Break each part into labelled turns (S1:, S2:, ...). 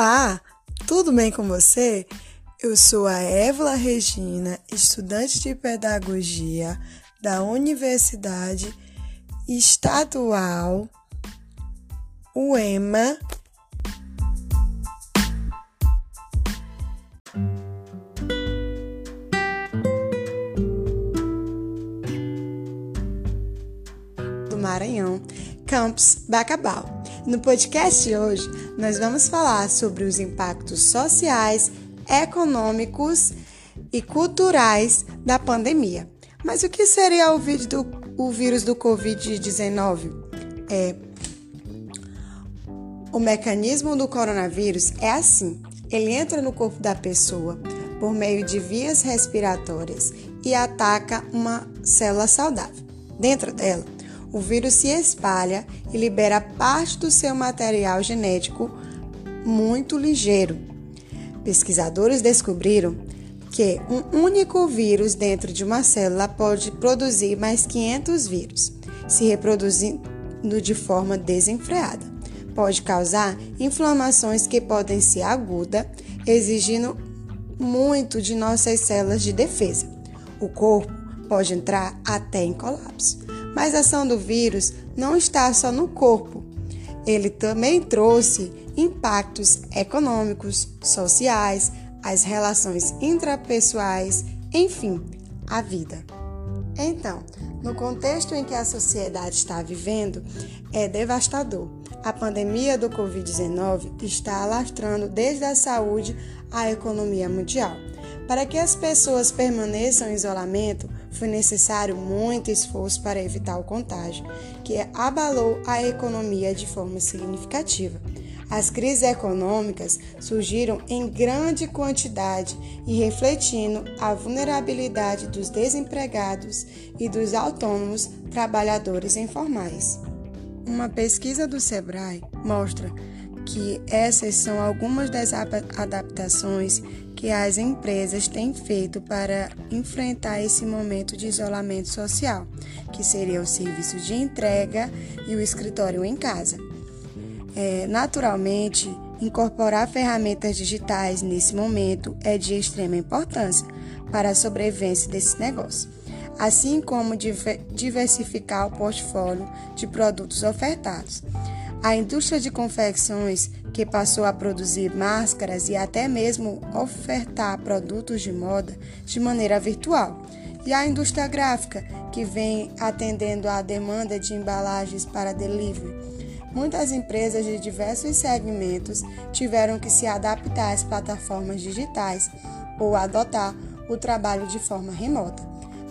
S1: Olá, tudo bem com você? Eu sou a Évila Regina, estudante de pedagogia da Universidade Estadual UEMA. Do Maranhão, campus Bacabal. No podcast de hoje, nós vamos falar sobre os impactos sociais, econômicos e culturais da pandemia. Mas o que seria o, do, o vírus do Covid-19? É, o mecanismo do coronavírus é assim: ele entra no corpo da pessoa por meio de vias respiratórias e ataca uma célula saudável. Dentro dela, o vírus se espalha e libera parte do seu material genético muito ligeiro. Pesquisadores descobriram que um único vírus dentro de uma célula pode produzir mais 500 vírus, se reproduzindo de forma desenfreada. Pode causar inflamações que podem ser agudas, exigindo muito de nossas células de defesa. O corpo pode entrar até em colapso. Mas a ação do vírus não está só no corpo. Ele também trouxe impactos econômicos, sociais, as relações intrapessoais, enfim, a vida. Então, no contexto em que a sociedade está vivendo, é devastador. A pandemia do Covid-19 está alastrando desde a saúde à economia mundial. Para que as pessoas permaneçam em isolamento, foi necessário muito esforço para evitar o contágio, que abalou a economia de forma significativa. As crises econômicas surgiram em grande quantidade e refletindo a vulnerabilidade dos desempregados e dos autônomos trabalhadores informais. Uma pesquisa do Sebrae mostra que essas são algumas das adaptações que as empresas têm feito para enfrentar esse momento de isolamento social, que seria o serviço de entrega e o escritório em casa. É, naturalmente, incorporar ferramentas digitais nesse momento é de extrema importância para a sobrevivência desse negócio, assim como diversificar o portfólio de produtos ofertados. A indústria de confecções, que passou a produzir máscaras e até mesmo ofertar produtos de moda de maneira virtual, e a indústria gráfica, que vem atendendo à demanda de embalagens para delivery. Muitas empresas de diversos segmentos tiveram que se adaptar às plataformas digitais ou adotar o trabalho de forma remota.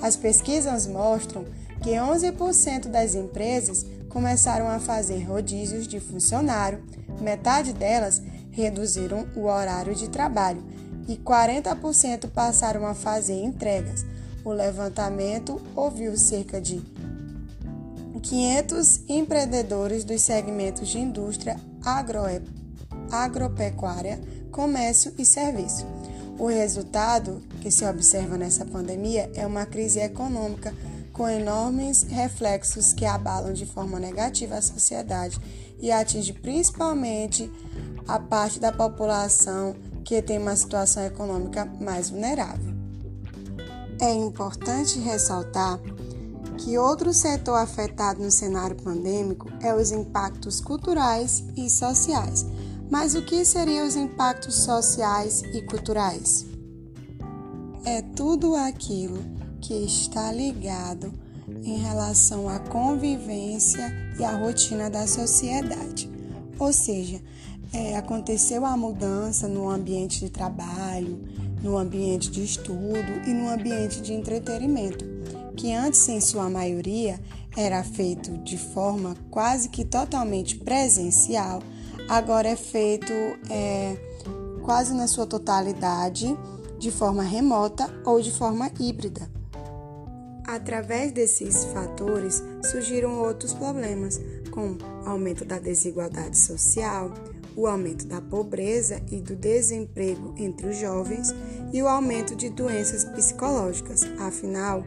S1: As pesquisas mostram que 11% das empresas começaram a fazer rodízios de funcionário, metade delas reduziram o horário de trabalho e 40% passaram a fazer entregas. O levantamento ouviu cerca de 500 empreendedores dos segmentos de indústria agropecuária, comércio e serviço. O resultado que se observa nessa pandemia é uma crise econômica com enormes reflexos que abalam de forma negativa a sociedade e atinge principalmente a parte da população que tem uma situação econômica mais vulnerável. É importante ressaltar que outro setor afetado no cenário pandêmico é os impactos culturais e sociais. Mas o que seriam os impactos sociais e culturais? É tudo aquilo que está ligado em relação à convivência e à rotina da sociedade. Ou seja, é, aconteceu a mudança no ambiente de trabalho, no ambiente de estudo e no ambiente de entretenimento, que antes, em sua maioria, era feito de forma quase que totalmente presencial, agora é feito é, quase na sua totalidade de forma remota ou de forma híbrida. Através desses fatores surgiram outros problemas, como aumento da desigualdade social, o aumento da pobreza e do desemprego entre os jovens e o aumento de doenças psicológicas. Afinal,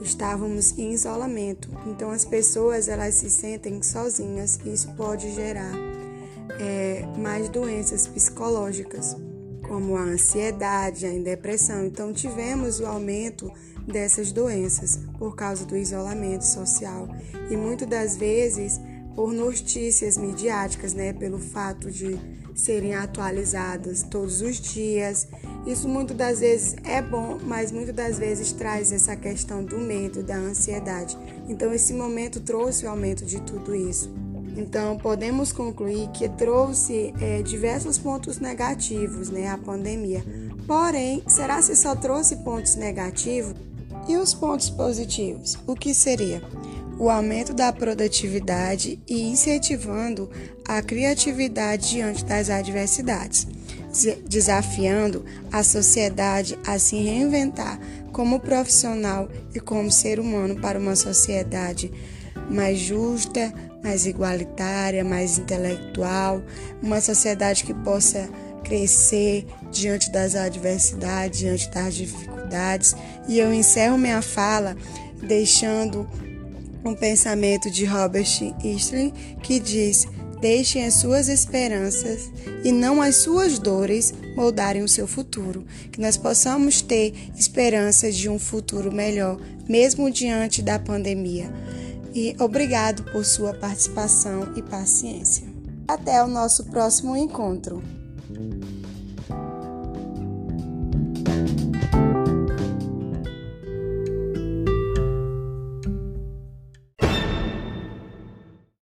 S1: estávamos em isolamento, então as pessoas elas se sentem sozinhas e isso pode gerar é, mais doenças psicológicas, como a ansiedade, a depressão. Então, tivemos o aumento dessas doenças por causa do isolamento social e muitas das vezes por notícias midiáticas, né, pelo fato de serem atualizadas todos os dias. Isso muitas das vezes é bom, mas muitas das vezes traz essa questão do medo, da ansiedade. Então esse momento trouxe o aumento de tudo isso. Então podemos concluir que trouxe é, diversos pontos negativos, né, a pandemia. Porém, será se só trouxe pontos negativos? E os pontos positivos? O que seria? o aumento da produtividade e incentivando a criatividade diante das adversidades, desafiando a sociedade a se reinventar como profissional e como ser humano para uma sociedade mais justa, mais igualitária, mais intelectual, uma sociedade que possa crescer diante das adversidades, diante das dificuldades. E eu encerro minha fala deixando um pensamento de Robert Eastley que diz: Deixem as suas esperanças e não as suas dores moldarem o seu futuro. Que nós possamos ter esperança de um futuro melhor, mesmo diante da pandemia. E obrigado por sua participação e paciência. Até o nosso próximo encontro.